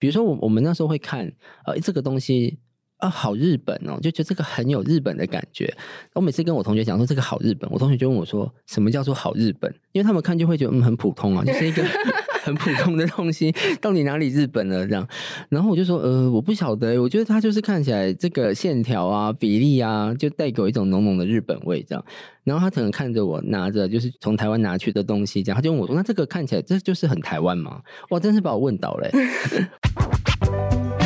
比如说我我们那时候会看，呃，这个东西啊，好日本哦，就觉得这个很有日本的感觉。我每次跟我同学讲说这个好日本，我同学就问我说，什么叫做好日本？因为他们看就会觉得嗯，很普通啊，就是一个。很普通的东西，到底哪里日本了？这样，然后我就说，呃，我不晓得，我觉得它就是看起来这个线条啊、比例啊，就带给我一种浓浓的日本味，这样。然后他可能看着我拿着就是从台湾拿去的东西，这样，他就问我说：“那这个看起来这就是很台湾吗？”哇，真是把我问倒了。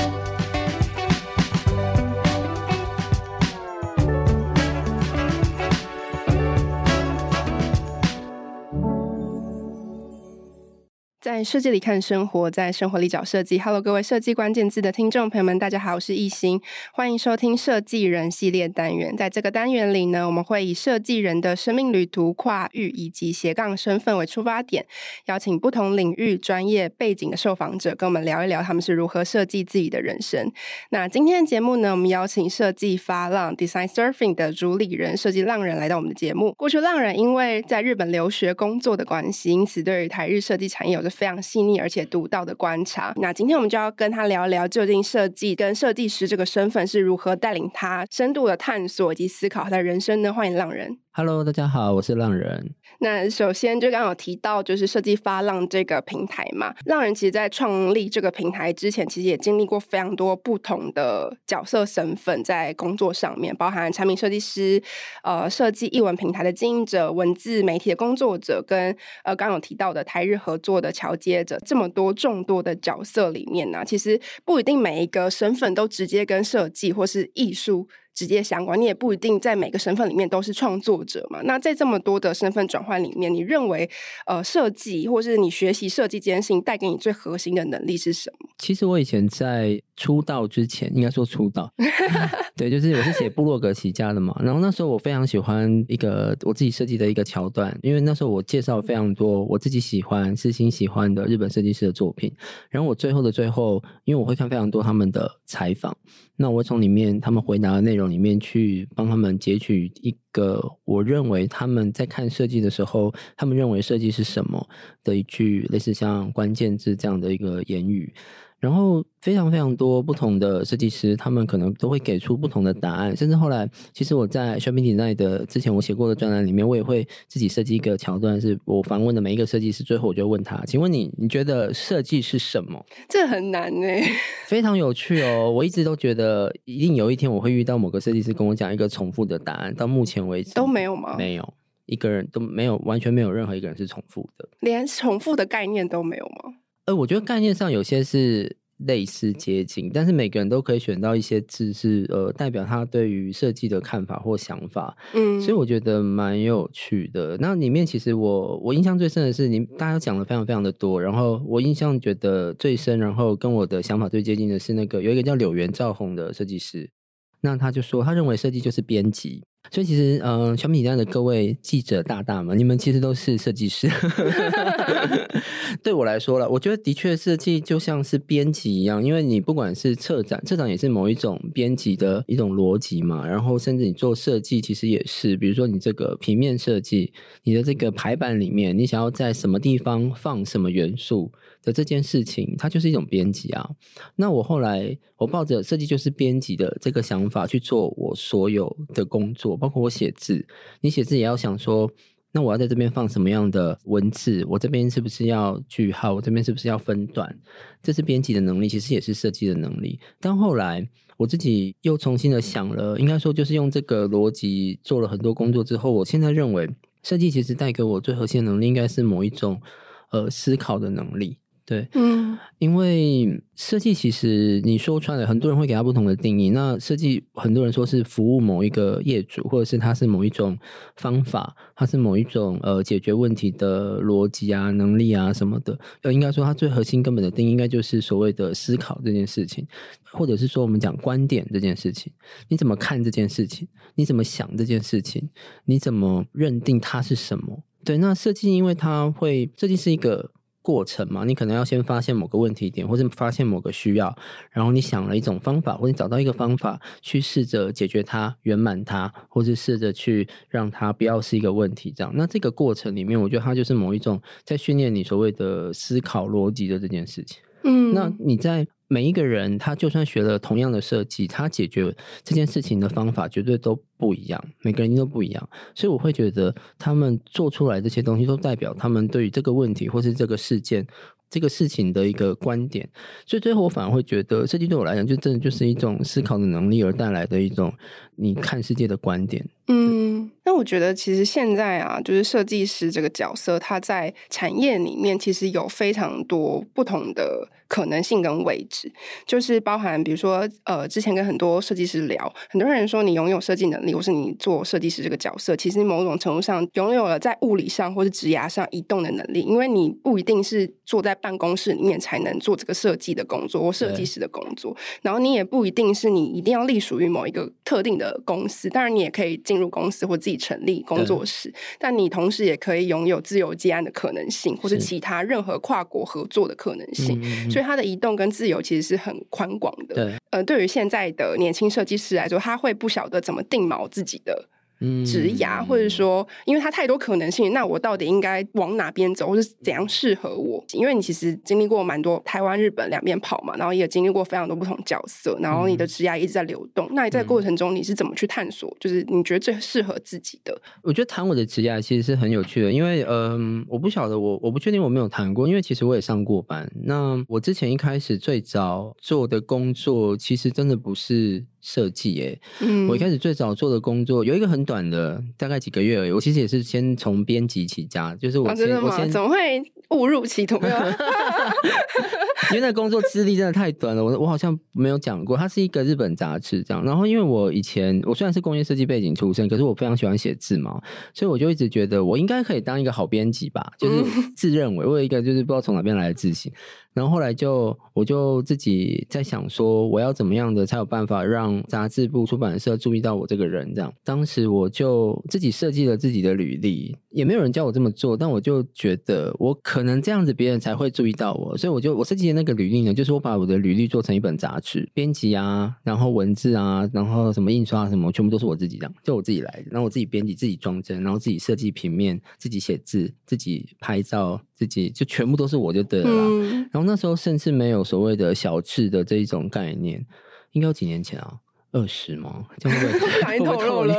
在设计里看生活，在生活里找设计。Hello，各位设计关键字的听众朋友们，大家好，我是艺兴，欢迎收听设计人系列单元。在这个单元里呢，我们会以设计人的生命旅途、跨域以及斜杠身份为出发点，邀请不同领域、专业背景的受访者，跟我们聊一聊他们是如何设计自己的人生。那今天的节目呢，我们邀请设计发浪 Design Surfing 的主理人设计浪人来到我们的节目。过去浪人因为在日本留学工作的关系，因此对于台日设计产业有着非常细腻而且独到的观察。那今天我们就要跟他聊聊，究竟设计跟设计师这个身份是如何带领他深度的探索以及思考他的人生呢？欢迎浪人。Hello，大家好，我是浪人。那首先就刚刚有提到，就是设计发浪这个平台嘛。浪人其实，在创立这个平台之前，其实也经历过非常多不同的角色身份，在工作上面，包含产品设计师、呃，设计译文平台的经营者、文字媒体的工作者，跟呃，刚刚有提到的台日合作的桥接者，这么多众多的角色里面呢，其实不一定每一个身份都直接跟设计或是艺术。直接相关，你也不一定在每个身份里面都是创作者嘛。那在这么多的身份转换里面，你认为呃设计或是你学习设计这件事情带给你最核心的能力是什么？其实我以前在出道之前，应该说出道，对，就是我是写部落格起家的嘛。然后那时候我非常喜欢一个我自己设计的一个桥段，因为那时候我介绍非常多我自己喜欢、私心喜欢的日本设计师的作品。然后我最后的最后，因为我会看非常多他们的采访。那我从里面他们回答的内容里面去帮他们截取一个我认为他们在看设计的时候，他们认为设计是什么的一句类似像关键字这样的一个言语。然后非常非常多不同的设计师，他们可能都会给出不同的答案。甚至后来，其实我在 Shopping Design 的之前我写过的专栏里面，我也会自己设计一个桥段，是我访问的每一个设计师，最后我就问他：“请问你，你觉得设计是什么？”这很难哎，非常有趣哦。我一直都觉得，一定有一天我会遇到某个设计师跟我讲一个重复的答案。到目前为止都没有吗？没有，一个人都没有，完全没有任何一个人是重复的，连重复的概念都没有吗？呃，我觉得概念上有些是类似接近，但是每个人都可以选到一些字是呃代表他对于设计的看法或想法，嗯，所以我觉得蛮有趣的。那里面其实我我印象最深的是，你大家讲的非常非常的多，然后我印象觉得最深，然后跟我的想法最接近的是那个有一个叫柳原照宏的设计师，那他就说他认为设计就是编辑。所以其实，嗯、小米家的各位记者大大们，你们其实都是设计师。对我来说了，我觉得的确设计就像是编辑一样，因为你不管是策展，策展也是某一种编辑的一种逻辑嘛。然后甚至你做设计，其实也是，比如说你这个平面设计，你的这个排版里面，你想要在什么地方放什么元素的这件事情，它就是一种编辑啊。那我后来我抱着设计就是编辑的这个想法去做我所有的工作。包括我写字，你写字也要想说，那我要在这边放什么样的文字？我这边是不是要句号？我这边是不是要分段？这是编辑的能力，其实也是设计的能力。但后来我自己又重新的想了，应该说就是用这个逻辑做了很多工作之后，我现在认为设计其实带给我最核心的能力，应该是某一种呃思考的能力。对，嗯，因为设计其实你说穿了，很多人会给他不同的定义。那设计很多人说是服务某一个业主，或者是它是某一种方法，它是某一种呃解决问题的逻辑啊、能力啊什么的。呃，应该说它最核心根本的定义，应该就是所谓的思考这件事情，或者是说我们讲观点这件事情。你怎么看这件事情？你怎么想这件事情？你怎么认定它是什么？对，那设计因为它会，设计是一个。过程嘛，你可能要先发现某个问题点，或者发现某个需要，然后你想了一种方法，或者你找到一个方法去试着解决它、圆满它，或者试着去让它不要是一个问题。这样，那这个过程里面，我觉得它就是某一种在训练你所谓的思考逻辑的这件事情。嗯，那你在每一个人他就算学了同样的设计，他解决这件事情的方法绝对都不一样，每个人都不一样。所以我会觉得他们做出来这些东西，都代表他们对于这个问题或是这个事件。这个事情的一个观点，所以最后我反而会觉得，设计对我来讲，就真的就是一种思考的能力而带来的一种你看世界的观点。嗯，那我觉得其实现在啊，就是设计师这个角色，他在产业里面其实有非常多不同的可能性跟位置，就是包含比如说，呃，之前跟很多设计师聊，很多人说你拥有设计能力，或是你做设计师这个角色，其实某种程度上拥有了在物理上或是职涯上移动的能力，因为你不一定是坐在办公室里面才能做这个设计的工作或设计师的工作，然后你也不一定是你一定要隶属于某一个特定的公司，当然你也可以进入公司或自己成立工作室，但你同时也可以拥有自由接案的可能性，或是其他任何跨国合作的可能性，所以。它的移动跟自由其实是很宽广的。对，呃，对于现在的年轻设计师来说，他会不晓得怎么定锚自己的。职涯，或者说，因为它太多可能性，那我到底应该往哪边走，或是怎样适合我？因为你其实经历过蛮多台湾、日本两边跑嘛，然后也经历过非常多不同角色，然后你的职涯一直在流动。那你在过程中，你是怎么去探索？就是你觉得最适合自己的？我觉得谈我的职涯其实是很有趣的，因为嗯、呃，我不晓得我我不确定我没有谈过，因为其实我也上过班。那我之前一开始最早做的工作，其实真的不是。设计耶，嗯，我一开始最早做的工作有一个很短的，大概几个月而已。我其实也是先从编辑起家，就是我先，啊、我先怎么会误入歧途？因为那工作资历真的太短了，我我好像没有讲过，它是一个日本杂志这样。然后因为我以前我虽然是工业设计背景出身，可是我非常喜欢写字嘛，所以我就一直觉得我应该可以当一个好编辑吧，就是自认为我有一个就是不知道从哪边来的自信。然后后来就我就自己在想说，我要怎么样的才有办法让杂志部出版社注意到我这个人？这样，当时我就自己设计了自己的履历，也没有人教我这么做，但我就觉得我可能这样子别人才会注意到我，所以我就我设计的那个履历呢，就是我把我的履历做成一本杂志，编辑啊，然后文字啊，然后什么印刷什么，全部都是我自己这样，就我自己来的，然后我自己编辑、自己装帧，然后自己设计平面、自己写字、自己拍照。自己就全部都是我就对了啦，嗯，然后那时候甚至没有所谓的小志的这一种概念，应该有几年前啊，二十吗？这样会不会太 透露了？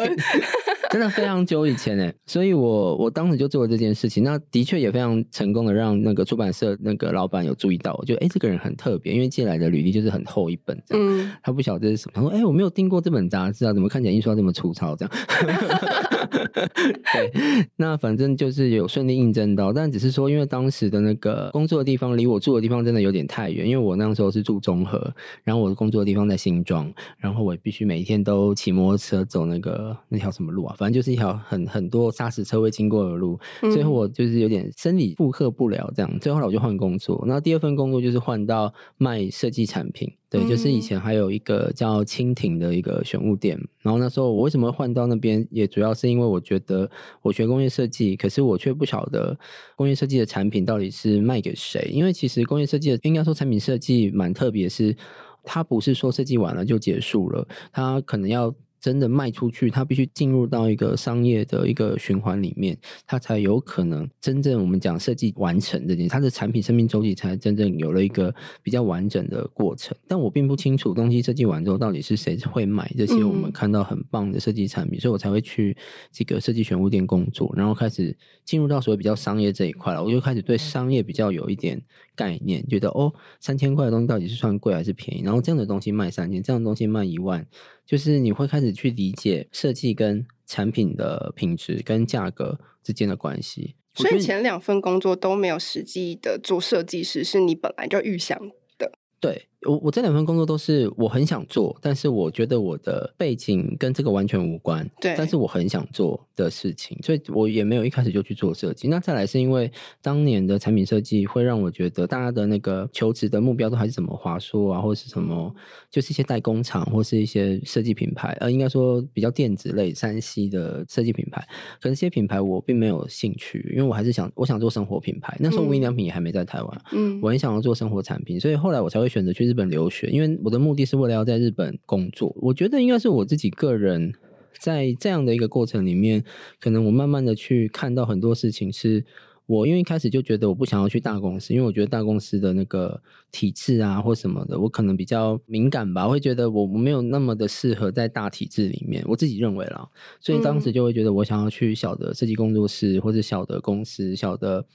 真的非常久以前哎，所以我我当时就做了这件事情，那的确也非常成功的让那个出版社那个老板有注意到，我觉得哎这个人很特别，因为借来的履历就是很厚一本这样，嗯，他不晓得这是什么，他说哎我没有订过这本杂志啊，怎么看起来印刷这么粗糙？这样。对，那反正就是有顺利应征到，但只是说，因为当时的那个工作的地方离我住的地方真的有点太远，因为我那时候是住中和，然后我的工作的地方在新庄，然后我必须每一天都骑摩托车走那个那条什么路啊，反正就是一条很很多砂石车会经过的路，最后我就是有点生理负荷不了这样，最后来我就换工作，那第二份工作就是换到卖设计产品。对，就是以前还有一个叫蜻蜓的一个选物店，然后那时候我为什么会换到那边，也主要是因为我觉得我学工业设计，可是我却不晓得工业设计的产品到底是卖给谁，因为其实工业设计的应该说产品设计蛮特别，是它不是说设计完了就结束了，它可能要。真的卖出去，它必须进入到一个商业的一个循环里面，它才有可能真正我们讲设计完成这件，它的产品生命周期才真正有了一个比较完整的过程。但我并不清楚东西设计完之后到底是谁会买这些我们看到很棒的设计产品，嗯，所以我才会去这个设计玄物店工作，然后开始进入到所谓比较商业这一块了。我就开始对商业比较有一点概念，觉得哦，三千块的东西到底是算贵还是便宜？然后这样的东西卖三千，这样的东西卖一万。就是你会开始去理解设计跟产品的品质跟价格之间的关系。所以前两份工作都没有实际的做设计师，是你本来就预想的。对。我我这两份工作都是我很想做，但是我觉得我的背景跟这个完全无关。对，但是我很想做的事情，所以我也没有一开始就去做设计。那再来是因为当年的产品设计会让我觉得大家的那个求职的目标都还是什么华硕啊，或是什么，就是一些代工厂或是一些设计品牌，呃，应该说比较电子类、山西的设计品牌。可是这些品牌我并没有兴趣，因为我还是想我想做生活品牌。那时候无印良品也还没在台湾，嗯，我很想要做生活产品，所以后来我才会选择去日本留学，因为我的目的是为了要在日本工作。我觉得应该是我自己个人在这样的一个过程里面，可能我慢慢的去看到很多事情是我因为一开始就觉得我不想要去大公司，因为我觉得大公司的那个体制啊或什么的，我可能比较敏感吧，会觉得我我没有那么的适合在大体制里面，我自己认为啦，所以当时就会觉得我想要去小的设计工作室或者小的公司、小的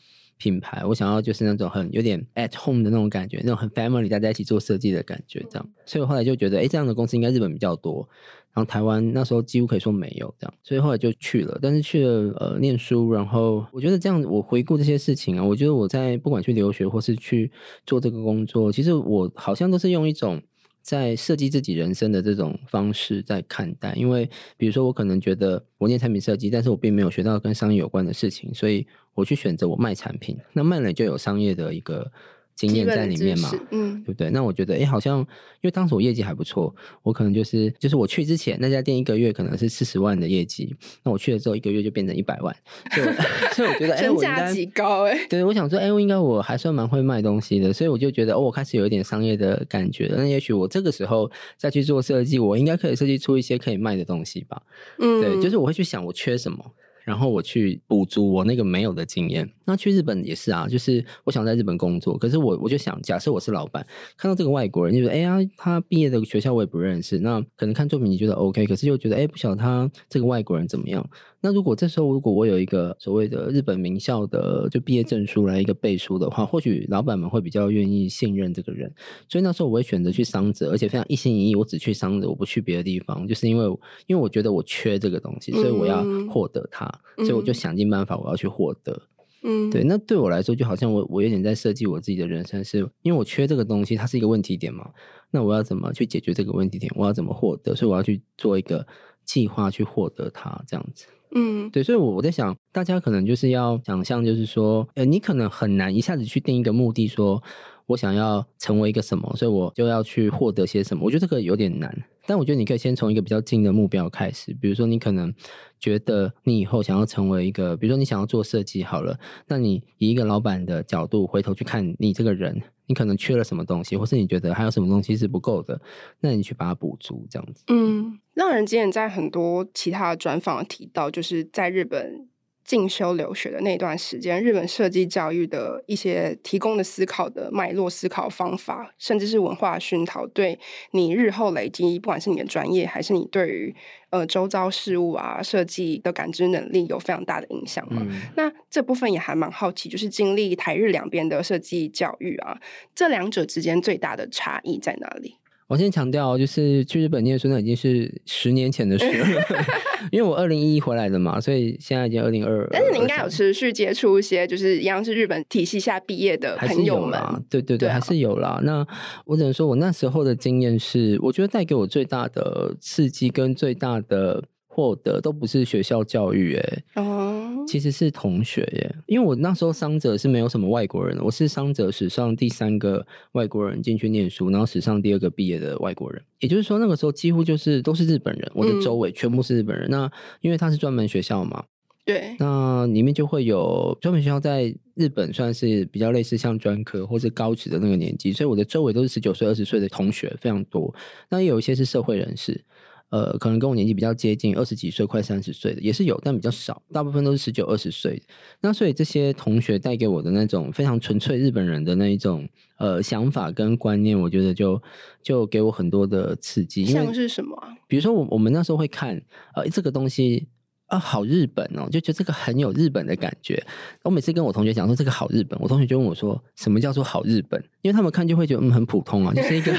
品牌，我想要就是那种很有点 at home 的那种感觉，那种很 family 大家一起做设计的感觉，这样，所以我后来就觉得，哎，这样的公司应该日本比较多。然后台湾那时候几乎可以说没有这样，所以后来就去了。但是去了呃念书，然后我觉得这样，我回顾这些事情啊，我觉得我在不管去留学或是去做这个工作，其实我好像都是用一种在设计自己人生的这种方式在看待。因为比如说我可能觉得我念产品设计，但是我并没有学到跟商业有关的事情，所以我去选择我卖产品，那卖了就有商业的一个。经验在里面嘛，嗯，对不对？那我觉得，哎，好像因为当时我业绩还不错，我可能就是就是我去之前那家店一个月可能是四十万的业绩，那我去了之后一个月就变成一百万，所以所以我觉得，哎，身价极高哎。对，我想说，哎，我应该我还算蛮会卖东西的，所以我就觉得，哦，我开始有一点商业的感觉了。那也许我这个时候再去做设计，我应该可以设计出一些可以卖的东西吧？嗯，对，就是我会去想我缺什么。然后我去补足我那个没有的经验。那去日本也是啊，就是我想在日本工作，可是我我就想，假设我是老板，看到这个外国人，就是，哎呀，他毕业的学校我也不认识，那可能看作品你觉得 OK，可是又觉得，哎，不晓得他这个外国人怎么样。那如果这时候如果我有一个所谓的日本名校的就毕业证书来一个背书的话，或许老板们会比较愿意信任这个人。所以那时候我会选择去商泽，而且非常一心一意，我只去商泽，我不去别的地方，就是因为因为我觉得我缺这个东西，所以我要获得它，嗯、所以我就想尽办法我要去获得。嗯，对。那对我来说，就好像我我有点在设计我自己的人生，是因为我缺这个东西，它是一个问题点嘛。那我要怎么去解决这个问题点？我要怎么获得？所以我要去做一个计划去获得它，这样子。嗯，对，所以，我我在想，大家可能就是要想象，就是说，呃，你可能很难一下子去定一个目的，说我想要成为一个什么，所以我就要去获得些什么。我觉得这个有点难，但我觉得你可以先从一个比较近的目标开始，比如说，你可能觉得你以后想要成为一个，比如说你想要做设计好了，那你以一个老板的角度回头去看你这个人。你可能缺了什么东西，或是你觉得还有什么东西是不够的，那你去把它补足，这样子。嗯，让人今天在很多其他的专访提到，就是在日本。进修留学的那段时间，日本设计教育的一些提供的思考的脉络、思考方法，甚至是文化熏陶，对你日后累积，不管是你的专业，还是你对于呃周遭事物啊设计的感知能力，有非常大的影响嘛。嗯、那这部分也还蛮好奇，就是经历台日两边的设计教育啊，这两者之间最大的差异在哪里？我先强调，就是去日本念书那已经是十年前的事了，因为我二零一一回来的嘛，所以现在已经二零二二。但是你应该有持续接触一些，就是一样是日本体系下毕业的朋友们，对对对，對啊、还是有啦。那我只能说，我那时候的经验是，我觉得带给我最大的刺激跟最大的。获得都不是学校教育哎，哦，其实是同学耶。因为我那时候伤者是没有什么外国人，我是伤者史上第三个外国人进去念书，然后史上第二个毕业的外国人。也就是说，那个时候几乎就是都是日本人，我的周围全部是日本人。嗯、那因为他是专门学校嘛，对，那里面就会有专门学校在日本算是比较类似像专科或是高职的那个年纪，所以我的周围都是十九岁、二十岁的同学非常多。那也有一些是社会人士。呃，可能跟我年纪比较接近，二十几岁、快三十岁的也是有，但比较少，大部分都是十九、二十岁。那所以这些同学带给我的那种非常纯粹日本人的那一种呃想法跟观念，我觉得就就给我很多的刺激。像是什么？比如说我我们那时候会看呃这个东西啊，好日本哦，就觉得这个很有日本的感觉。我每次跟我同学讲说这个好日本，我同学就问我说什么叫做好日本？因为他们看就会觉得嗯很普通啊，就是一个。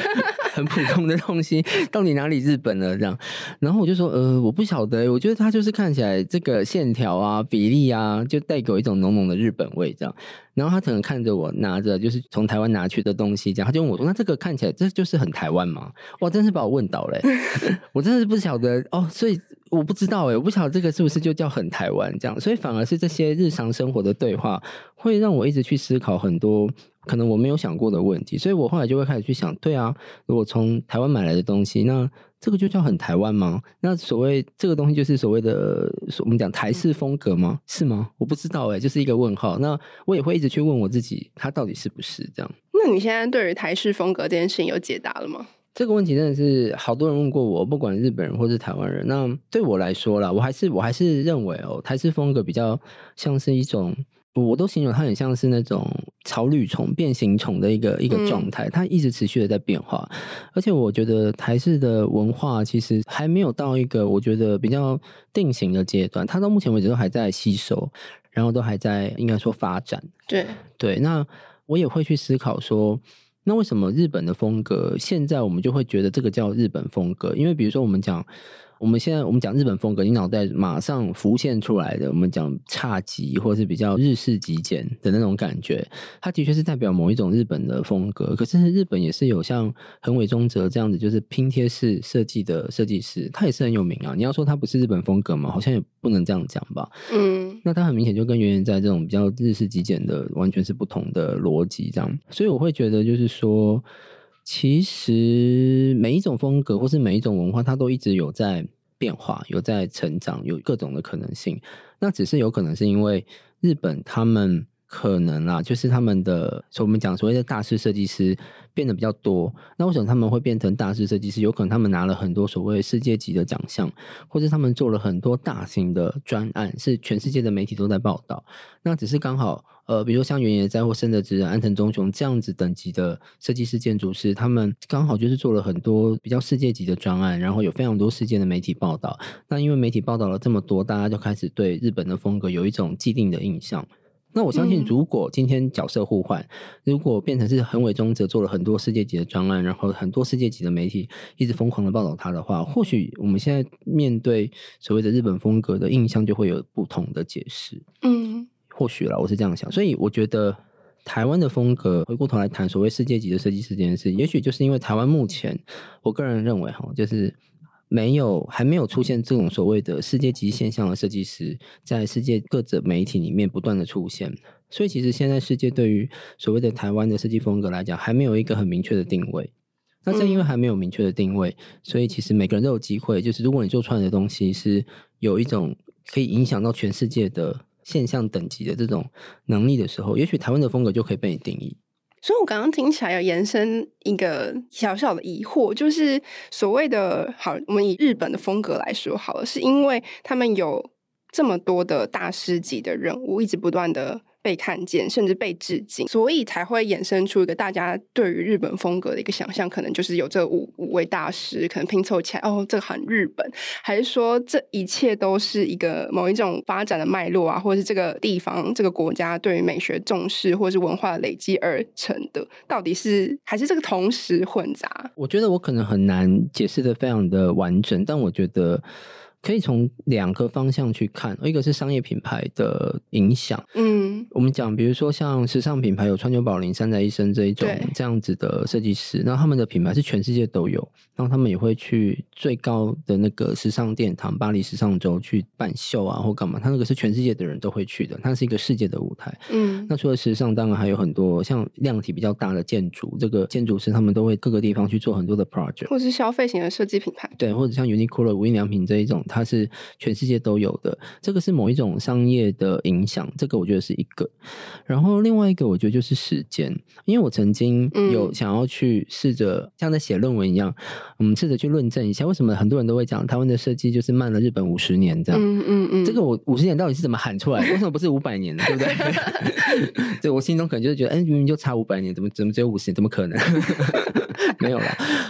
很普通的东西，到底哪里日本了？这样，然后我就说，呃，我不晓得，我觉得它就是看起来这个线条啊、比例啊，就带给我一种浓浓的日本味，这样。然后他可能看着我拿着就是从台湾拿去的东西，这样，他就问我说：“那这个看起来这就是很台湾吗？”哇，真是把我问倒了，我真的是不晓得哦，所以我不知道哎，我不晓得这个是不是就叫很台湾这样，所以反而是这些日常生活的对话，会让我一直去思考很多可能我没有想过的问题，所以我后来就会开始去想，对啊，如果从台湾买来的东西，那。这个就叫很台湾吗？那所谓这个东西就是所谓的我们讲台式风格吗？是吗？我不知道哎，就是一个问号。那我也会一直去问我自己，它到底是不是这样？那你现在对于台式风格这件事情有解答了吗？这个问题真的是好多人问过我，不管日本人或是台湾人。那对我来说啦，我还是我还是认为哦，台式风格比较像是一种我都形容它很像是那种草履虫、变形虫的一个一个状态，它一直持续的在变化。而且我觉得台式的文化其实还没有到一个我觉得比较定型的阶段，它到目前为止都还在吸收，然后都还在应该说发展。对对，那我也会去思考说，那为什么日本的风格现在我们就会觉得这个叫日本风格？因为比如说我们讲。我们现在我们讲日本风格，你脑袋马上浮现出来的，我们讲侘寂或是比较日式极简的那种感觉，它的确是代表某一种日本的风格。可是日本也是有像横尾忠则这样子，就是拼贴式设计的设计师，他也是很有名啊。你要说他不是日本风格嘛，好像也不能这样讲吧。嗯，那他很明显就跟原研在这种比较日式极简的完全是不同的逻辑，这样。所以我会觉得就是说。其实每一种风格或是每一种文化，它都一直有在变化，有在成长，有各种的可能性。那只是有可能是因为日本他们。可能啦，就是他们的，所以我们讲所谓的大师设计师变得比较多。那为什么他们会变成大师设计师？有可能他们拿了很多所谓世界级的奖项，或者他们做了很多大型的专案，是全世界的媒体都在报道。那只是刚好，呃，比如说像原研哉或深田直、安藤忠雄这样子等级的设计师、建筑师，他们刚好就是做了很多比较世界级的专案，然后有非常多世界的媒体报道。那因为媒体报道了这么多，大家就开始对日本的风格有一种既定的印象。那我相信，如果今天角色互换，嗯、如果变成是横尾忠则做了很多世界级的专案，然后很多世界级的媒体一直疯狂的报道他的话，或许我们现在面对所谓的日本风格的印象就会有不同的解释。嗯，或许啦，我是这样想。所以我觉得台湾的风格，回过头来谈所谓世界级的设计师这件事，也许就是因为台湾目前，我个人认为哈，就是。没有，还没有出现这种所谓的世界级现象的设计师，在世界各个媒体里面不断的出现，所以其实现在世界对于所谓的台湾的设计风格来讲，还没有一个很明确的定位。那正因为还没有明确的定位，所以其实每个人都有机会，就是如果你做出来的东西是有一种可以影响到全世界的现象等级的这种能力的时候，也许台湾的风格就可以被你定义。所以，我刚刚听起来有延伸一个小小的疑惑，就是所谓的“好”，我们以日本的风格来说好了，是因为他们有这么多的大师级的人物，一直不断的。被看见，甚至被致敬，所以才会衍生出一个大家对于日本风格的一个想象，可能就是有这五五位大师，可能拼凑起来，哦，这个很日本，还是说这一切都是一个某一种发展的脉络啊，或者是这个地方、这个国家对于美学重视，或者是文化累积而成的？到底是还是这个同时混杂？我觉得我可能很难解释得非常的完整，但我觉得。可以从两个方向去看，一个是商业品牌的影响。嗯，我们讲，比如说像时尚品牌有川久保玲、三宅一生这一种这样子的设计师，那他们的品牌是全世界都有，然后他们也会去最高的那个时尚殿堂巴黎时尚周去办秀啊，或干嘛，他那个是全世界的人都会去的，它是一个世界的舞台。嗯，那除了时尚，当然还有很多像量体比较大的建筑，这个建筑师他们都会各个地方去做很多的 project，或是消费型的设计品牌，对，或者像 Uniqlo 无印良品这一种。它是全世界都有的，这个是某一种商业的影响，这个我觉得是一个。然后另外一个，我觉得就是时间，因为我曾经有想要去试着像在写论文一样，我们试着去论证一下，为什么很多人都会讲台湾的设计就是慢了日本五十年这样。嗯嗯嗯，这个我五十年到底是怎么喊出来的？为什么不是五百年呢？对不对？对，我心中可能就是觉得，哎，明明就差五百年，怎么怎么只有五十年？怎么可能？没有了。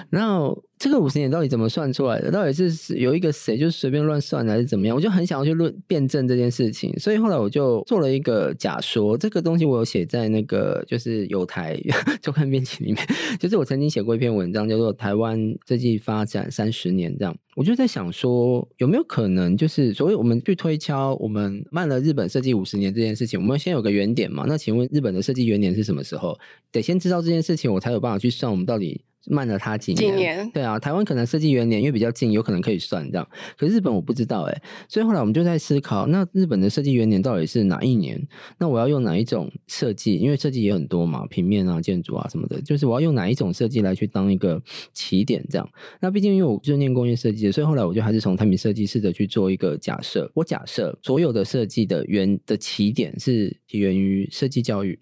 然后。这个五十年到底怎么算出来的？到底是有一个谁就是随便乱算，还是怎么样？我就很想要去论辩证这件事情，所以后来我就做了一个假说。这个东西我有写在那个就是有台 周刊编辑里面，就是我曾经写过一篇文章，叫做《台湾设计发展三十年》这样。我就在想说，有没有可能就是所谓我们去推敲我们慢了日本设计五十年这件事情，我们先有个原点嘛？那请问日本的设计原点是什么时候？得先知道这件事情，我才有办法去算我们到底。慢了他几年？几年？对啊，台湾可能设计元年，因为比较近，有可能可以算这样。可是日本我不知道哎，所以后来我们就在思考，那日本的设计元年到底是哪一年？那我要用哪一种设计？因为设计也很多嘛，平面啊、建筑啊什么的，就是我要用哪一种设计来去当一个起点这样。那毕竟因为我就是念工业设计的，所以后来我就还是从产品设计试着去做一个假设。我假设所有的设计的源的起点是起源于设计教育。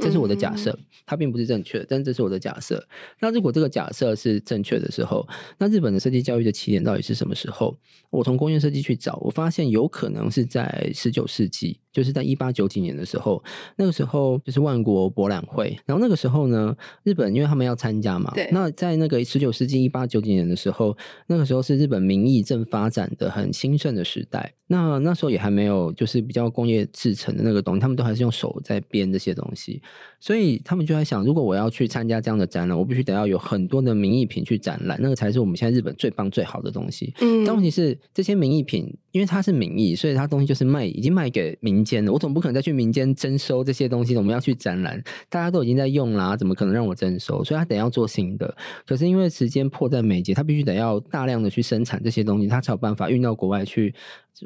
这是我的假设，它并不是正确的，但这是我的假设。那如果这个假设是正确的时候，那日本的设计教育的起点到底是什么时候？我从工业设计去找，我发现有可能是在十九世纪，就是在一八九几年的时候，那个时候就是万国博览会。然后那个时候呢，日本因为他们要参加嘛，对。那在那个十九世纪一八九几年的时候，那个时候是日本民意正发展的很兴盛的时代。那那时候也还没有就是比较工业制成的那个东西，他们都还是用手在编这些东西。所以他们就在想，如果我要去参加这样的展览，我必须得要有很多的名艺品去展览，那个才是我们现在日本最棒最好的东西。嗯，但问题是这些名艺品，因为它是民艺，所以它东西就是卖，已经卖给民间了。我总不可能再去民间征收这些东西，我们要去展览，大家都已经在用啦，怎么可能让我征收？所以他得要做新的。可是因为时间迫在眉睫，他必须得要大量的去生产这些东西，他才有办法运到国外去。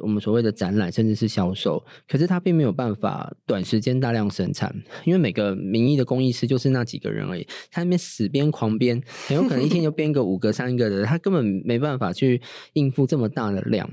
我们所谓的展览，甚至是销售，可是他并没有办法短时间大量生产，因为每个名义的工艺师就是那几个人而已，他那边死编狂编，很有可能一天就编个五个、三个的，他根本没办法去应付这么大的量。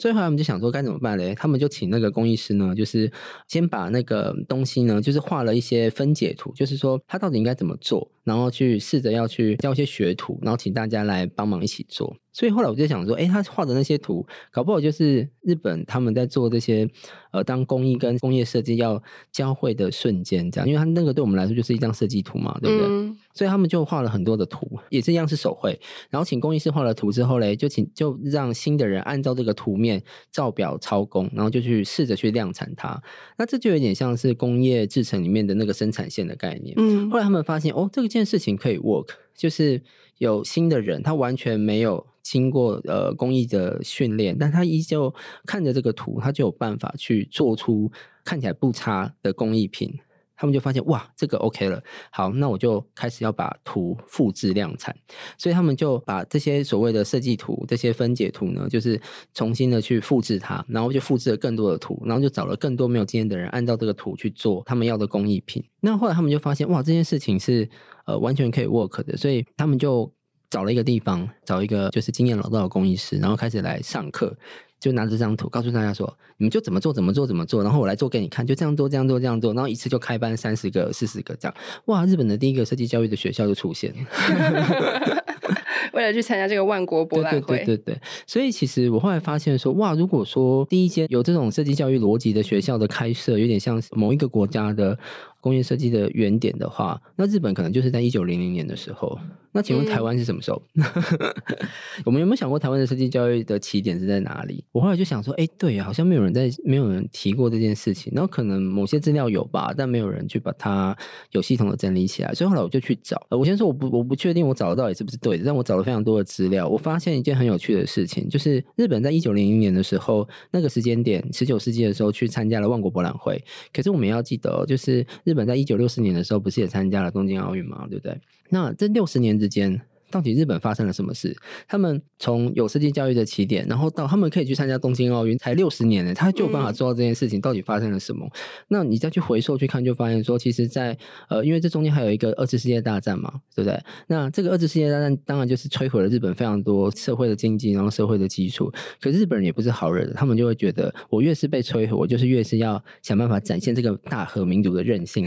所以后来我们就想说该怎么办嘞？他们就请那个工艺师呢，就是先把那个东西呢，就是画了一些分解图，就是说他到底应该怎么做，然后去试着要去教一些学徒，然后请大家来帮忙一起做。所以后来我就想说，哎，他画的那些图，搞不好就是日本他们在做这些，呃，当工艺跟工业设计要交汇的瞬间，这样，因为他那个对我们来说就是一张设计图嘛，对不对？嗯。所以他们就画了很多的图，也是一样是手绘，然后请工艺师画了图之后嘞，就请就让新的人按照这个图面照表抄工，然后就去试着去量产它。那这就有点像是工业制程里面的那个生产线的概念。嗯。后来他们发现，哦，这件事情可以 work，就是有新的人，他完全没有。经过呃工艺的训练，但他依旧看着这个图，他就有办法去做出看起来不差的工艺品。他们就发现哇，这个 OK 了，好，那我就开始要把图复制量产。所以他们就把这些所谓的设计图、这些分解图呢，就是重新的去复制它，然后就复制了更多的图，然后就找了更多没有经验的人，按照这个图去做他们要的工艺品。那后来他们就发现哇，这件事情是呃完全可以 work 的，所以他们就。找了一个地方，找一个就是经验老道的工艺师，然后开始来上课，就拿着这张图告诉大家说：“你们就怎么做，怎么做，怎么做，然后我来做给你看，就这样做，这样做，这样做，然后一次就开班三十个、四十个这样。”哇，日本的第一个设计教育的学校就出现了。为了去参加这个万国博览会，对对对对，所以其实我后来发现说，哇，如果说第一间有这种设计教育逻辑的学校的开设，有点像某一个国家的工业设计的原点的话，那日本可能就是在一九零零年的时候。那请问台湾是什么时候？嗯、我们有没有想过台湾的设计教育的起点是在哪里？我后来就想说，哎、欸，对呀，好像没有人在，没有人提过这件事情。然后可能某些资料有吧，但没有人去把它有系统的整理起来。所以后来我就去找。我先说，我不，我不确定我找得到底是不是对的，但我找了非常多的资料。我发现一件很有趣的事情，就是日本在一九零零年的时候，那个时间点，十九世纪的时候去参加了万国博览会。可是我们要记得，就是日日本在一九六四年的时候，不是也参加了东京奥运嘛，对不对？那这六十年之间，到底日本发生了什么事？他们从有设计教育的起点，然后到他们可以去参加东京奥运，才六十年呢，他就有办法做到这件事情。到底发生了什么？嗯、那你再去回溯去看，就发现说，其实在，在呃，因为这中间还有一个二次世界大战嘛，对不对？那这个二次世界大战当然就是摧毁了日本非常多社会的经济，然后社会的基础。可是日本人也不是好人，他们就会觉得，我越是被摧毁，我就是越是要想办法展现这个大和民族的韧性。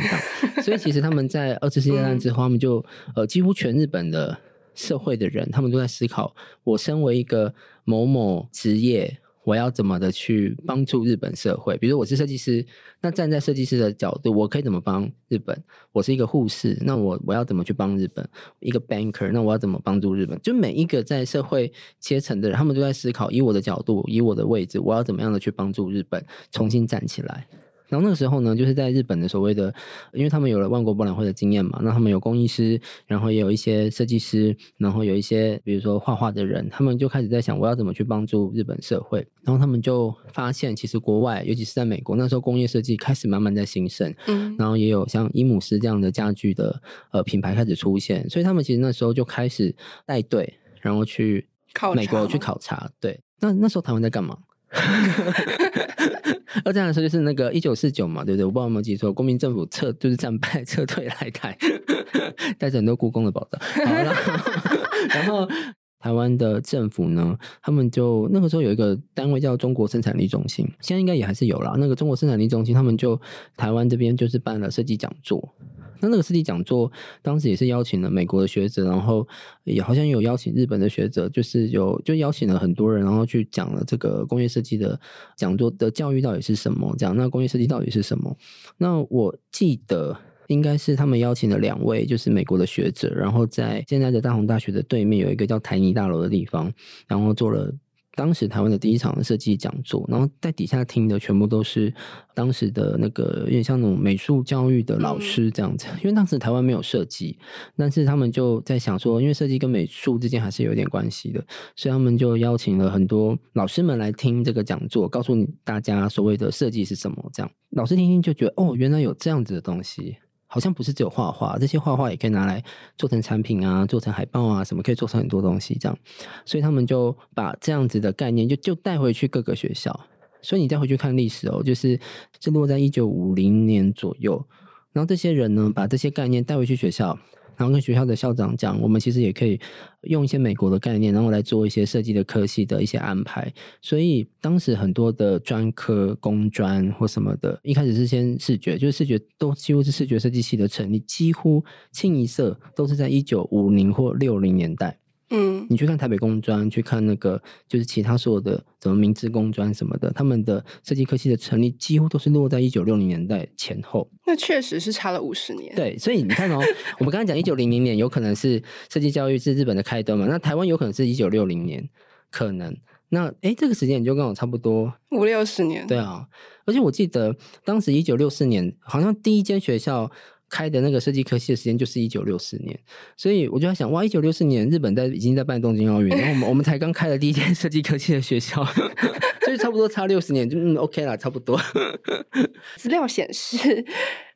所以其实他们在二次世界大战之后，他们就呃，几乎全日本的。社会的人，他们都在思考：我身为一个某某职业，我要怎么的去帮助日本社会？比如我是设计师，那站在设计师的角度，我可以怎么帮日本？我是一个护士，那我我要怎么去帮日本？一个 banker，那我要怎么帮助日本？就每一个在社会阶层的人，他们都在思考：以我的角度，以我的位置，我要怎么样的去帮助日本重新站起来？然后那个时候呢，就是在日本的所谓的，因为他们有了万国博览会的经验嘛，那他们有工艺师，然后也有一些设计师，然后有一些比如说画画的人，他们就开始在想，我要怎么去帮助日本社会。然后他们就发现，其实国外，尤其是在美国，那时候工业设计开始慢慢在兴盛，嗯，然后也有像伊姆斯这样的家具的呃品牌开始出现，所以他们其实那时候就开始带队，然后去美国去考察。对，那那时候台湾在干嘛？二战的时候就是那个一九四九嘛，对不对？我不知道有没有记错，国民政府撤就是战败 撤退来台，带着很多故宫的宝藏。好，然后，然后台湾的政府呢，他们就那个时候有一个单位叫中国生产力中心，现在应该也还是有啦。那个中国生产力中心，他们就台湾这边就是办了设计讲座。那那个设计讲座当时也是邀请了美国的学者，然后也好像有邀请日本的学者，就是有就邀请了很多人，然后去讲了这个工业设计的讲座的教育到底是什么，讲那工业设计到底是什么。那我记得应该是他们邀请了两位，就是美国的学者，然后在现在的大同大学的对面有一个叫台泥大楼的地方，然后做了。当时台湾的第一场设计讲座，然后在底下听的全部都是当时的那个有点像那种美术教育的老师这样子，因为当时台湾没有设计，但是他们就在想说，因为设计跟美术之间还是有点关系的，所以他们就邀请了很多老师们来听这个讲座，告诉大家所谓的设计是什么。这样老师听听就觉得，哦，原来有这样子的东西。好像不是只有画画，这些画画也可以拿来做成产品啊，做成海报啊，什么可以做成很多东西这样。所以他们就把这样子的概念就就带回去各个学校。所以你再回去看历史哦，就是是落在一九五零年左右。然后这些人呢，把这些概念带回去学校。然后跟学校的校长讲，我们其实也可以用一些美国的概念，然后来做一些设计的科系的一些安排。所以当时很多的专科、工专或什么的，一开始是先视觉，就是视觉都几乎是视觉设计系的成立，几乎清一色都是在一九五零或六零年代。嗯，你去看台北工专，去看那个就是其他所有的什么明治工专什么的，他们的设计科系的成立几乎都是落在一九六零年代前后。那确实是差了五十年。对，所以你看哦，我们刚才讲一九零零年有可能是设计教育是日本的开端嘛？那台湾有可能是一九六零年，可能。那哎，这个时间就跟我差不多五六十年。对啊，而且我记得当时一九六四年好像第一间学校。开的那个设计科系的时间就是一九六四年，所以我就在想，哇，一九六四年日本在已经在办东京奥运，然后我们我们才刚开了第一间设计科技的学校，所以差不多差六十年，就嗯 OK 啦，差不多。资料显示，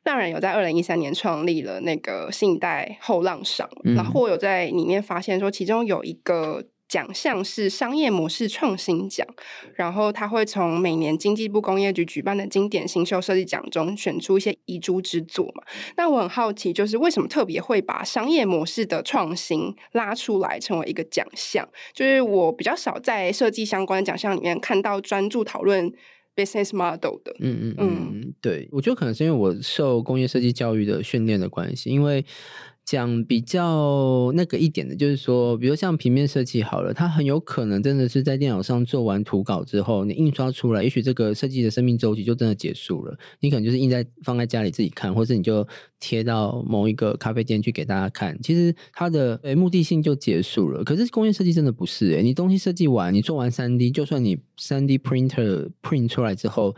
浪人有在二零一三年创立了那个新一代后浪赏，嗯、然后我有在里面发现说，其中有一个。奖项是商业模式创新奖，然后他会从每年经济部工业局举办的经典新秀设计奖中选出一些遗珠之作嘛。那我很好奇，就是为什么特别会把商业模式的创新拉出来成为一个奖项？就是我比较少在设计相关的奖项里面看到专注讨论 business model 的。嗯嗯嗯，对，我觉得可能是因为我受工业设计教育的训练的关系，因为。讲比较那个一点的，就是说，比如像平面设计好了，它很有可能真的是在电脑上做完图稿之后，你印刷出来，也许这个设计的生命周期就真的结束了。你可能就是印在放在家里自己看，或者你就贴到某一个咖啡店去给大家看。其实它的诶目的性就结束了。可是工业设计真的不是诶，你东西设计完，你做完三 D，就算你三 D printer print 出来之后。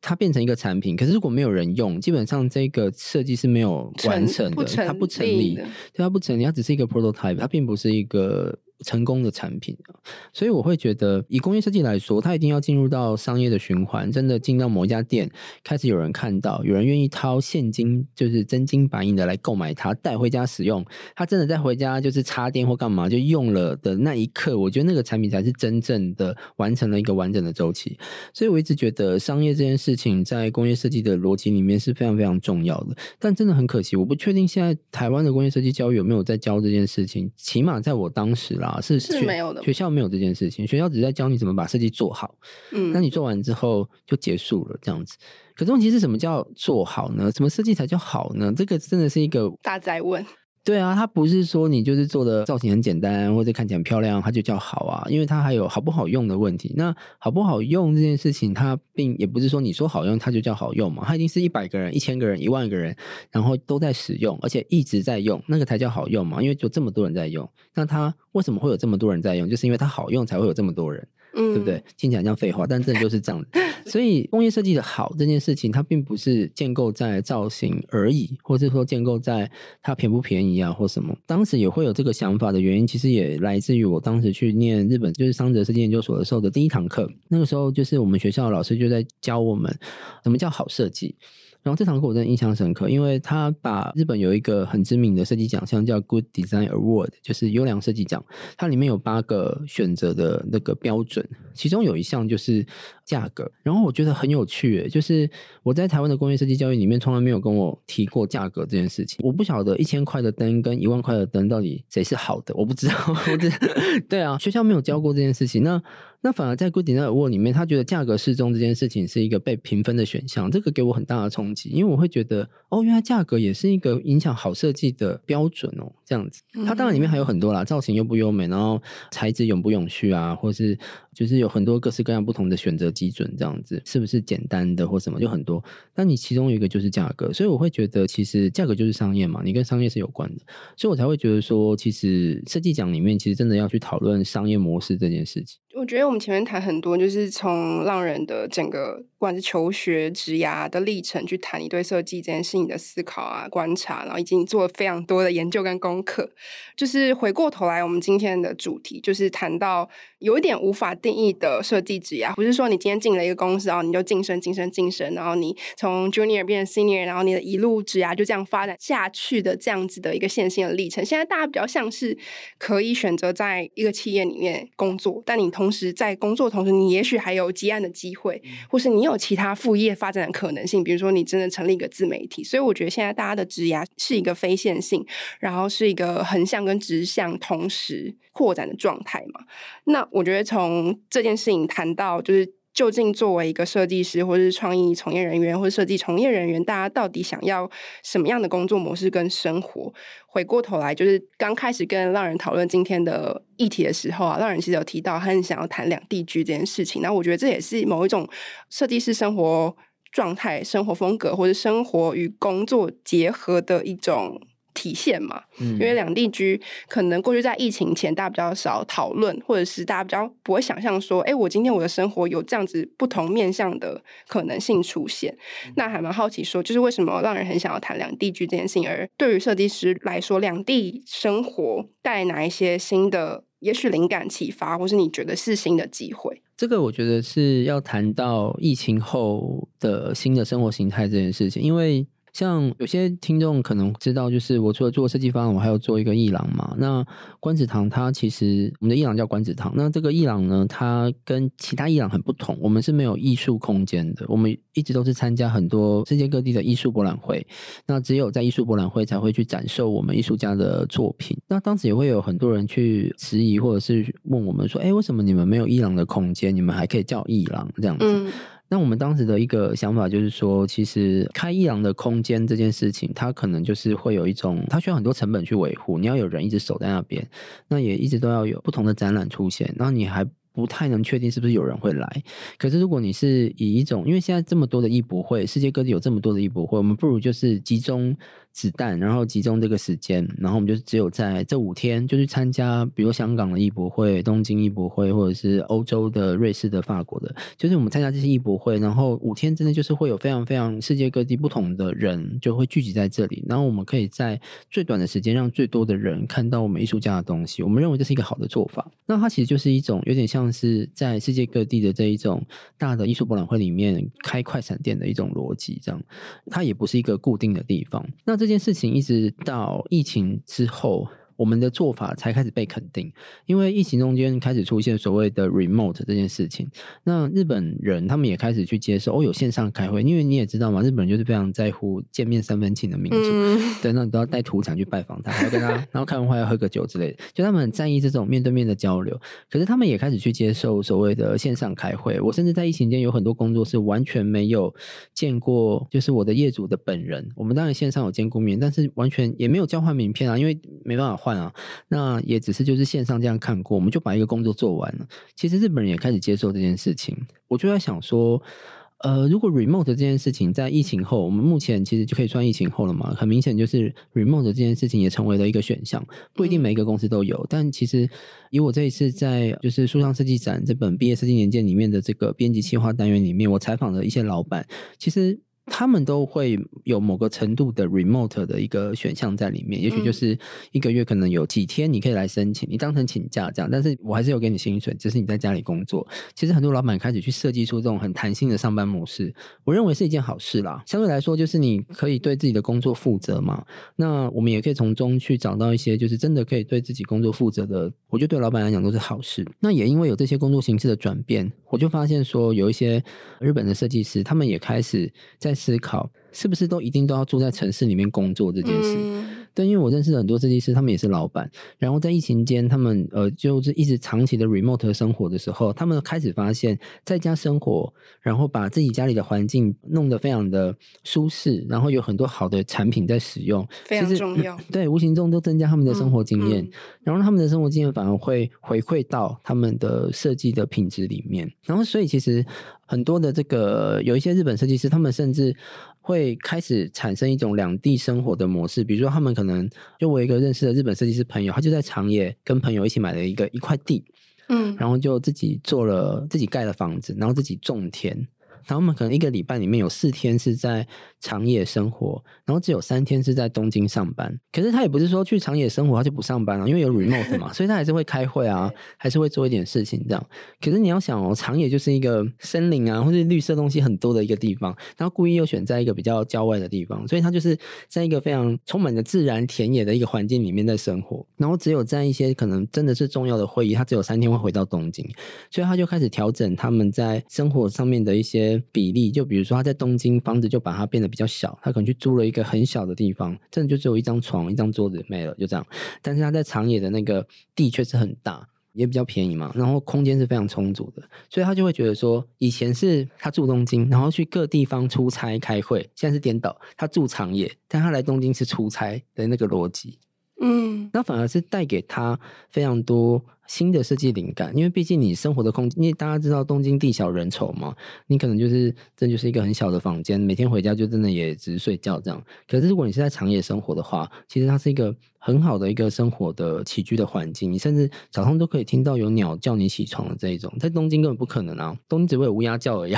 它变成一个产品，可是如果没有人用，基本上这个设计是没有完成的，成它不成立，对，它不成立，它只是一个 prototype，它并不是一个。成功的产品，所以我会觉得，以工业设计来说，它一定要进入到商业的循环，真的进到某一家店，开始有人看到，有人愿意掏现金，就是真金白银的来购买它，带回家使用。他真的在回家就是插电或干嘛就用了的那一刻，我觉得那个产品才是真正的完成了一个完整的周期。所以我一直觉得商业这件事情在工业设计的逻辑里面是非常非常重要的。但真的很可惜，我不确定现在台湾的工业设计教育有没有在教这件事情。起码在我当时啦。啊，是是没有的。学校没有这件事情，学校只在教你怎么把设计做好。嗯，那你做完之后就结束了，这样子。可是问题是什么叫做好呢？什么设计才叫好呢？这个真的是一个大灾问。对啊，它不是说你就是做的造型很简单或者看起来很漂亮，它就叫好啊，因为它还有好不好用的问题。那好不好用这件事情，它并也不是说你说好用它就叫好用嘛，它一定是一百个人、一千个人、一万个人，然后都在使用，而且一直在用，那个才叫好用嘛。因为就这么多人在用，那它为什么会有这么多人在用？就是因为它好用，才会有这么多人。嗯，对不对？听起来像废话，但真的就是这样。所以工业设计的好这件事情，它并不是建构在造型而已，或是说建构在它便不便宜啊，或什么。当时也会有这个想法的原因，其实也来自于我当时去念日本就是桑泽设计研究所的时候的第一堂课。那个时候，就是我们学校的老师就在教我们什么叫好设计。然后这堂课我真的印象深刻，因为他把日本有一个很知名的设计奖项叫 Good Design Award，就是优良设计奖，它里面有八个选择的那个标准，其中有一项就是价格。然后我觉得很有趣，就是我在台湾的工业设计教育里面从来没有跟我提过价格这件事情。我不晓得一千块的灯跟一万块的灯到底谁是好的，我不知道。我 对啊，学校没有教过这件事情。那那反而在 Good Design Award 里面，他觉得价格适中这件事情是一个被评分的选项，这个给我很大的冲击，因为我会觉得哦，原来价格也是一个影响好设计的标准哦，这样子。它当然里面还有很多啦，造型优不优美，然后材质永不永续啊，或是就是有很多各式各样不同的选择基准，这样子是不是简单的或什么就很多。但你其中有一个就是价格，所以我会觉得其实价格就是商业嘛，你跟商业是有关的，所以我才会觉得说，其实设计奖里面其实真的要去讨论商业模式这件事情。我觉得我们前面谈很多，就是从浪人的整个不管是求学、职涯的历程去谈你对设计这件事情的思考啊、观察，然后以及你做了非常多的研究跟功课。就是回过头来，我们今天的主题就是谈到有一点无法定义的设计职涯，不是说你今天进了一个公司，然后你就晋升、晋升、晋升，然后你从 junior 变成 senior，然后你的一路职涯就这样发展下去的这样子的一个线性的历程。现在大家比较像是可以选择在一个企业里面工作，但你同时，在工作同时，你也许还有接案的机会，或是你有其他副业发展的可能性。比如说，你真的成立一个自媒体。所以，我觉得现在大家的职涯是一个非线性，然后是一个横向跟直向同时扩展的状态嘛。那我觉得从这件事情谈到，就是。究竟作为一个设计师，或是创意从业人员，或是设计从业人员，大家到底想要什么样的工作模式跟生活？回过头来，就是刚开始跟浪人讨论今天的议题的时候啊，浪人其实有提到他很想要谈两地居这件事情。那我觉得这也是某一种设计师生活状态、生活风格，或者生活与工作结合的一种。体现嘛，因为两地居可能过去在疫情前大家比较少讨论，或者是大家比较不会想象说，哎，我今天我的生活有这样子不同面向的可能性出现。那还蛮好奇说，就是为什么让人很想要谈两地居这件事情？而对于设计师来说，两地生活带来哪一些新的，也许灵感启发，或是你觉得是新的机会？这个我觉得是要谈到疫情后的新的生活形态这件事情，因为。像有些听众可能知道，就是我除了做设计方案，我还有做一个艺廊嘛。那观子堂它其实我们的艺廊叫观子堂。那这个艺廊呢，它跟其他艺廊很不同，我们是没有艺术空间的。我们一直都是参加很多世界各地的艺术博览会，那只有在艺术博览会才会去展售我们艺术家的作品。那当时也会有很多人去质疑，或者是问我们说：“哎，为什么你们没有艺廊的空间？你们还可以叫艺廊这样子？”那我们当时的一个想法就是说，其实开一廊的空间这件事情，它可能就是会有一种，它需要很多成本去维护，你要有人一直守在那边，那也一直都要有不同的展览出现，那你还不太能确定是不是有人会来。可是如果你是以一种，因为现在这么多的艺博会，世界各地有这么多的艺博会，我们不如就是集中。子弹，然后集中这个时间，然后我们就只有在这五天就去参加，比如香港的艺博会、东京艺博会，或者是欧洲的、瑞士的、法国的，就是我们参加这些艺博会，然后五天真的就是会有非常非常世界各地不同的人就会聚集在这里，然后我们可以在最短的时间让最多的人看到我们艺术家的东西。我们认为这是一个好的做法。那它其实就是一种有点像是在世界各地的这一种大的艺术博览会里面开快闪店的一种逻辑，这样它也不是一个固定的地方。那这件事情一直到疫情之后。我们的做法才开始被肯定，因为疫情中间开始出现所谓的 remote 这件事情。那日本人他们也开始去接受哦，有线上开会，因为你也知道嘛，日本人就是非常在乎见面三分情的民族，嗯、对，那你都要带土产去拜访他，还要跟他，然后开完会要喝个酒之类的，就他们很在意这种面对面的交流。可是他们也开始去接受所谓的线上开会。我甚至在疫情间有很多工作是完全没有见过，就是我的业主的本人。我们当然线上有见过面，但是完全也没有交换名片啊，因为没办法。啊，那也只是就是线上这样看过，我们就把一个工作做完了。其实日本人也开始接受这件事情，我就在想说，呃，如果 remote 这件事情在疫情后，我们目前其实就可以算疫情后了嘛？很明显就是 remote 这件事情也成为了一个选项，不一定每一个公司都有，但其实以我这一次在就是书上设计展这本毕业设计年鉴里面的这个编辑企划单元里面，我采访了一些老板，其实。他们都会有某个程度的 remote 的一个选项在里面，也许就是一个月可能有几天你可以来申请，你当成请假这样，但是我还是有给你薪水，只是你在家里工作。其实很多老板开始去设计出这种很弹性的上班模式，我认为是一件好事啦。相对来说，就是你可以对自己的工作负责嘛。那我们也可以从中去找到一些就是真的可以对自己工作负责的，我觉得对老板来讲都是好事。那也因为有这些工作形式的转变，我就发现说有一些日本的设计师，他们也开始在。思考是不是都一定都要住在城市里面工作这件事？对，因为我认识很多设计师，他们也是老板。然后在疫情间，他们呃就是一直长期的 remote 生活的时候，他们开始发现，在家生活，然后把自己家里的环境弄得非常的舒适，然后有很多好的产品在使用，非常重要。对，无形中都增加他们的生活经验，嗯嗯、然后他们的生活经验反而会回馈到他们的设计的品质里面。然后，所以其实。很多的这个有一些日本设计师，他们甚至会开始产生一种两地生活的模式。比如说，他们可能就我一个认识的日本设计师朋友，他就在长野跟朋友一起买了一个一块地，嗯，然后就自己做了自己盖了房子，然后自己种田。然后我们可能一个礼拜里面有四天是在长野生活，然后只有三天是在东京上班。可是他也不是说去长野生活他就不上班了，因为有 remote 嘛，所以他还是会开会啊，还是会做一点事情这样。可是你要想哦，长野就是一个森林啊，或是绿色东西很多的一个地方，然后故意又选在一个比较郊外的地方，所以他就是在一个非常充满着自然田野的一个环境里面在生活。然后只有在一些可能真的是重要的会议，他只有三天会回到东京，所以他就开始调整他们在生活上面的一些。比例，就比如说他在东京房子就把它变得比较小，他可能去租了一个很小的地方，真的就只有一张床、一张桌子没了，就这样。但是他在长野的那个地却是很大，也比较便宜嘛，然后空间是非常充足的，所以他就会觉得说，以前是他住东京，然后去各地方出差开会，现在是颠倒，他住长野，但他来东京是出差的那个逻辑。嗯，那反而是带给他非常多新的设计灵感，因为毕竟你生活的空间，因为大家知道东京地小人稠嘛，你可能就是这就是一个很小的房间，每天回家就真的也只是睡觉这样。可是如果你是在长野生活的话，其实它是一个很好的一个生活的起居的环境，你甚至早上都可以听到有鸟叫你起床的这一种，在东京根本不可能啊，东京只会有乌鸦叫而已。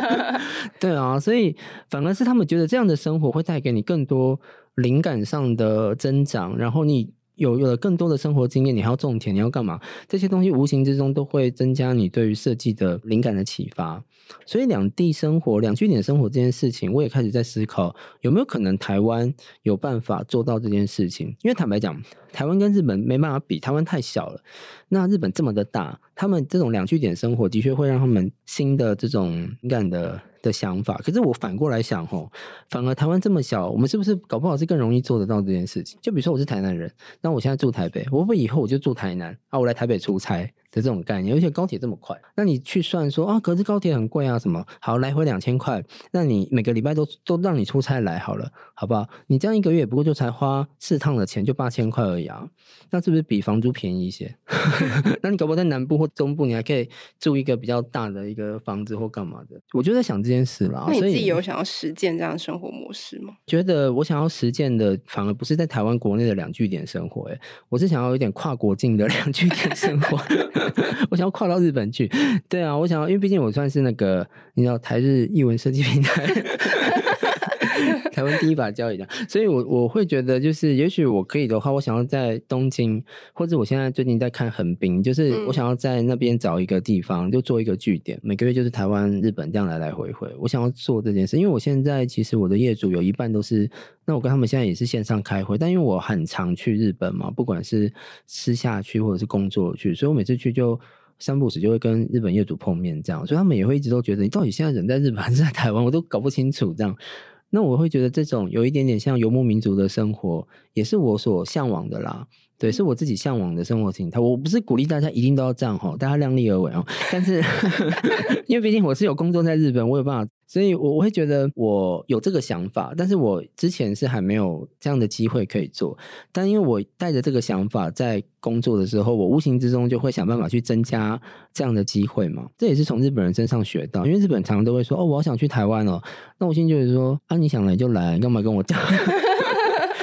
对啊，所以反而是他们觉得这样的生活会带给你更多。灵感上的增长，然后你有有了更多的生活经验，你还要种田，你要干嘛？这些东西无形之中都会增加你对于设计的灵感的启发。所以两地生活、两据点生活这件事情，我也开始在思考，有没有可能台湾有办法做到这件事情？因为坦白讲，台湾跟日本没办法比，台湾太小了。那日本这么的大，他们这种两据点生活的确会让他们新的这种灵感的。的想法，可是我反过来想吼，反而台湾这么小，我们是不是搞不好是更容易做得到这件事情？就比如说我是台南人，那我现在住台北，我会不会以后我就住台南啊？我来台北出差。的这种概念，而且高铁这么快，那你去算说啊，可是高铁很贵啊，什么好来回两千块，那你每个礼拜都都让你出差来好了，好不好？你这样一个月不过就才花四趟的钱，就八千块而已啊，那是不是比房租便宜一些？那你搞不好在南部或中部，你还可以住一个比较大的一个房子或干嘛的？我就在想这件事啦。那你自己有想要实践这样的生活模式吗？觉得我想要实践的，反而不是在台湾国内的两据点生活，哎，我是想要有点跨国境的两据点生活。我想要跨到日本去，对啊，我想要，因为毕竟我算是那个，你知道台日译文设计平台，台湾第一把交椅的，所以我我会觉得，就是也许我可以的话，我想要在东京，或者我现在最近在看横滨，就是我想要在那边找一个地方，就做一个据点，每个月就是台湾、日本这样来来回回。我想要做这件事，因为我现在其实我的业主有一半都是。那我跟他们现在也是线上开会，但因为我很常去日本嘛，不管是私下去或者是工作去，所以我每次去就三不五时就会跟日本业主碰面，这样，所以他们也会一直都觉得你到底现在人在日本还是在台湾，我都搞不清楚这样。那我会觉得这种有一点点像游牧民族的生活，也是我所向往的啦。对，是我自己向往的生活形态。我不是鼓励大家一定都要这样哈，大家量力而为哦。但是，因为毕竟我是有工作在日本，我有办法，所以我我会觉得我有这个想法。但是我之前是还没有这样的机会可以做。但因为我带着这个想法在工作的时候，我无形之中就会想办法去增加这样的机会嘛。这也是从日本人身上学到，因为日本常常都会说：“哦，我好想去台湾哦。”那我现在就是说：“啊，你想来就来，干嘛跟我讲？”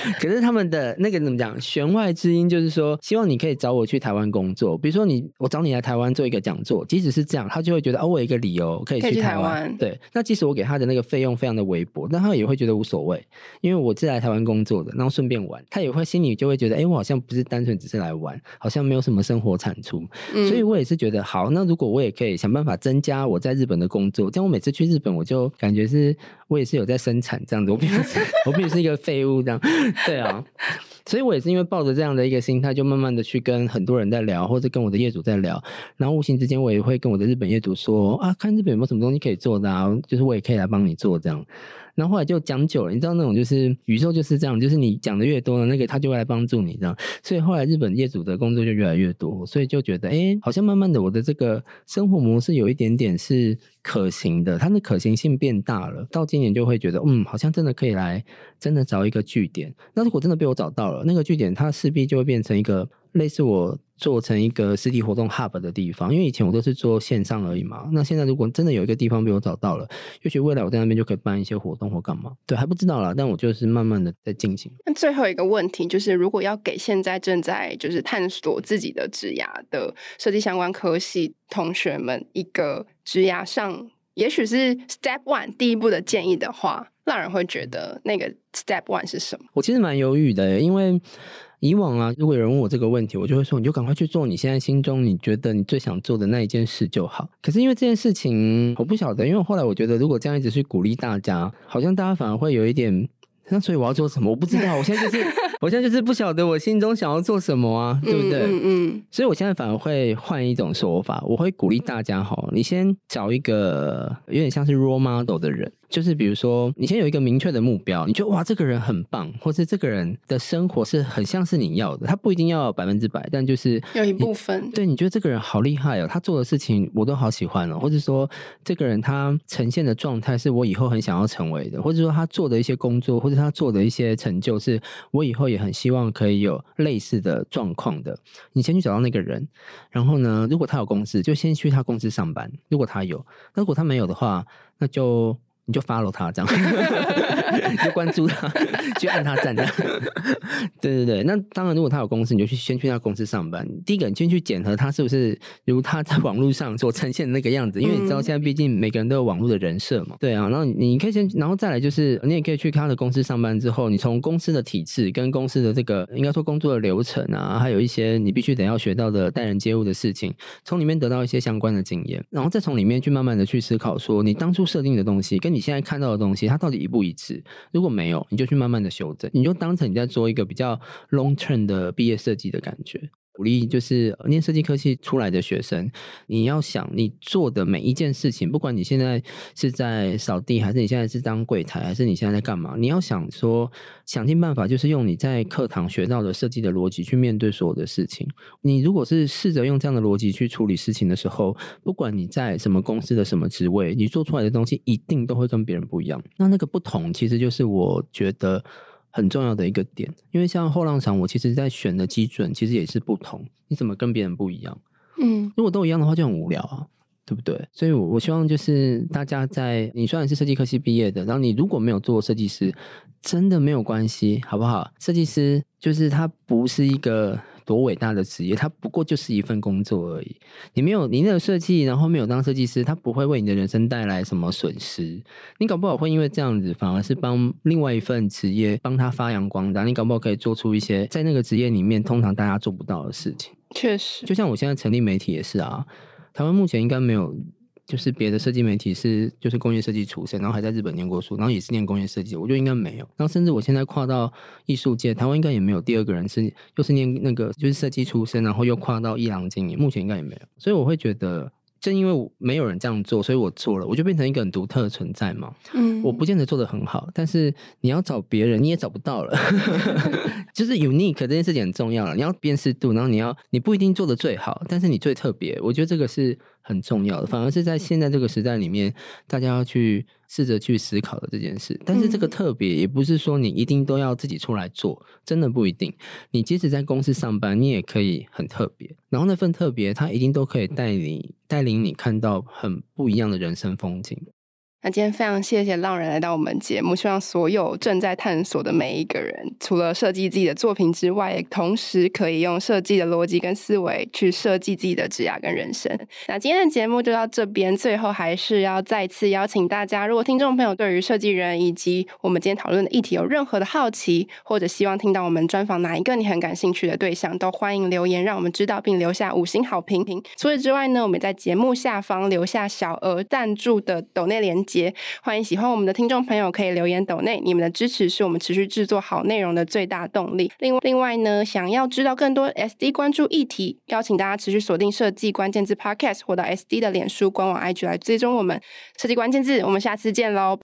可是他们的那个怎么讲？弦外之音就是说，希望你可以找我去台湾工作。比如说你，我找你来台湾做一个讲座，即使是这样，他就会觉得哦，我有一个理由可以去台湾。对，那即使我给他的那个费用非常的微薄，但他也会觉得无所谓，因为我是来台湾工作的，然后顺便玩，他也会心里就会觉得，哎，我好像不是单纯只是来玩，好像没有什么生活产出。嗯，所以我也是觉得，好，那如果我也可以想办法增加我在日本的工作，这样我每次去日本，我就感觉是我也是有在生产这样子，我并不是 我并不是一个废物这样，对啊。所以我也是因为抱着这样的一个心态，就慢慢的去跟很多人在聊，或者跟我的业主在聊，然后无形之间我也会跟我的日本业主说啊，看日本有没有什么东西可以做的啊，就是我也可以来帮你做这样。然后后来就讲久了，你知道那种就是宇宙就是这样，就是你讲的越多呢，那个他就会来帮助你这样。所以后来日本业主的工作就越来越多，所以就觉得哎，好像慢慢的我的这个生活模式有一点点是可行的，它的可行性变大了。到今年就会觉得嗯，好像真的可以来真的找一个据点。那如果真的被我找到那个据点，它势必就会变成一个。类似我做成一个实体活动 hub 的地方，因为以前我都是做线上而已嘛。那现在如果真的有一个地方被我找到了，也许未来我在那边就可以办一些活动或干嘛。对，还不知道啦，但我就是慢慢的在进行。那最后一个问题就是，如果要给现在正在就是探索自己的职涯的设计相关科系同学们一个职涯上，也许是 step one 第一步的建议的话，让人会觉得那个 step one 是什么？我其实蛮犹豫的，因为。以往啊，如果有人问我这个问题，我就会说，你就赶快去做你现在心中你觉得你最想做的那一件事就好。可是因为这件事情，我不晓得，因为后来我觉得，如果这样一直去鼓励大家，好像大家反而会有一点，那所以我要做什么？我不知道，我现在就是，我现在就是不晓得我心中想要做什么啊，对不对？嗯嗯。所以我现在反而会换一种说法，我会鼓励大家，好，你先找一个有点像是 role model 的人。就是比如说，你先有一个明确的目标，你觉得哇，这个人很棒，或是这个人的生活是很像是你要的，他不一定要百分之百，但就是有一部分。对，你觉得这个人好厉害哦，他做的事情我都好喜欢哦，或者说这个人他呈现的状态是我以后很想要成为的，或者说他做的一些工作，或者他做的一些成就，是我以后也很希望可以有类似的状况的。你先去找到那个人，然后呢，如果他有公司，就先去他公司上班；如果他有，那如果他没有的话，那就。你就 follow 他这样，你就关注他，去按他赞这样。对对对，那当然，如果他有公司，你就去先去他公司上班。第一个，你先去检核他是不是如他在网络上所呈现的那个样子，因为你知道现在毕竟每个人都有网络的人设嘛。对啊，然后你可以先，然后再来就是，你也可以去看他的公司上班之后，你从公司的体制跟公司的这个应该说工作的流程啊，还有一些你必须得要学到的待人接物的事情，从里面得到一些相关的经验，然后再从里面去慢慢的去思考说，你当初设定的东西跟你。现在看到的东西，它到底一不一致？如果没有，你就去慢慢的修正，你就当成你在做一个比较 long term 的毕业设计的感觉。鼓励就是念设计科系出来的学生，你要想你做的每一件事情，不管你现在是在扫地，还是你现在是当柜台，还是你现在在干嘛，你要想说，想尽办法，就是用你在课堂学到的设计的逻辑去面对所有的事情。你如果是试着用这样的逻辑去处理事情的时候，不管你在什么公司的什么职位，你做出来的东西一定都会跟别人不一样。那那个不同，其实就是我觉得。很重要的一个点，因为像后浪场，我其实在选的基准其实也是不同。你怎么跟别人不一样？嗯，如果都一样的话，就很无聊啊，对不对？所以，我我希望就是大家在你虽然是设计科系毕业的，然后你如果没有做设计师，真的没有关系，好不好？设计师就是他不是一个。多伟大的职业，它不过就是一份工作而已。你没有你那个设计，然后没有当设计师，他不会为你的人生带来什么损失。你搞不好会因为这样子，反而是帮另外一份职业帮他发扬光大。你搞不好可以做出一些在那个职业里面通常大家做不到的事情。确实，就像我现在成立媒体也是啊，台湾目前应该没有。就是别的设计媒体是就是工业设计出身，然后还在日本念过书，然后也是念工业设计，我觉得应该没有。然后甚至我现在跨到艺术界，台湾应该也没有第二个人是又是念那个就是设计出身，然后又跨到艺廊经营，目前应该也没有。所以我会觉得。正因为没有人这样做，所以我做了，我就变成一个很独特的存在嘛。嗯，我不见得做得很好，但是你要找别人，你也找不到了。就是 unique 这件事情很重要了，你要辨识度，然后你要你不一定做得最好，但是你最特别，我觉得这个是很重要的。反而是在现在这个时代里面，大家要去。试着去思考的这件事，但是这个特别也不是说你一定都要自己出来做，真的不一定。你即使在公司上班，你也可以很特别。然后那份特别，它一定都可以带你带领你看到很不一样的人生风景。那今天非常谢谢浪人来到我们节目，希望所有正在探索的每一个人，除了设计自己的作品之外，也同时可以用设计的逻辑跟思维去设计自己的职涯跟人生。那今天的节目就到这边，最后还是要再次邀请大家，如果听众朋友对于设计人以及我们今天讨论的议题有任何的好奇，或者希望听到我们专访哪一个你很感兴趣的对象，都欢迎留言让我们知道，并留下五星好评。除此之外呢，我们在节目下方留下小额赞助的抖内连节，欢迎喜欢我们的听众朋友可以留言抖内，你们的支持是我们持续制作好内容的最大动力。另外，另外呢，想要知道更多 SD 关注议题，邀请大家持续锁定设计关键字 Podcast，或到 SD 的脸书官网 IG 来追踪我们设计关键字。我们下次见喽。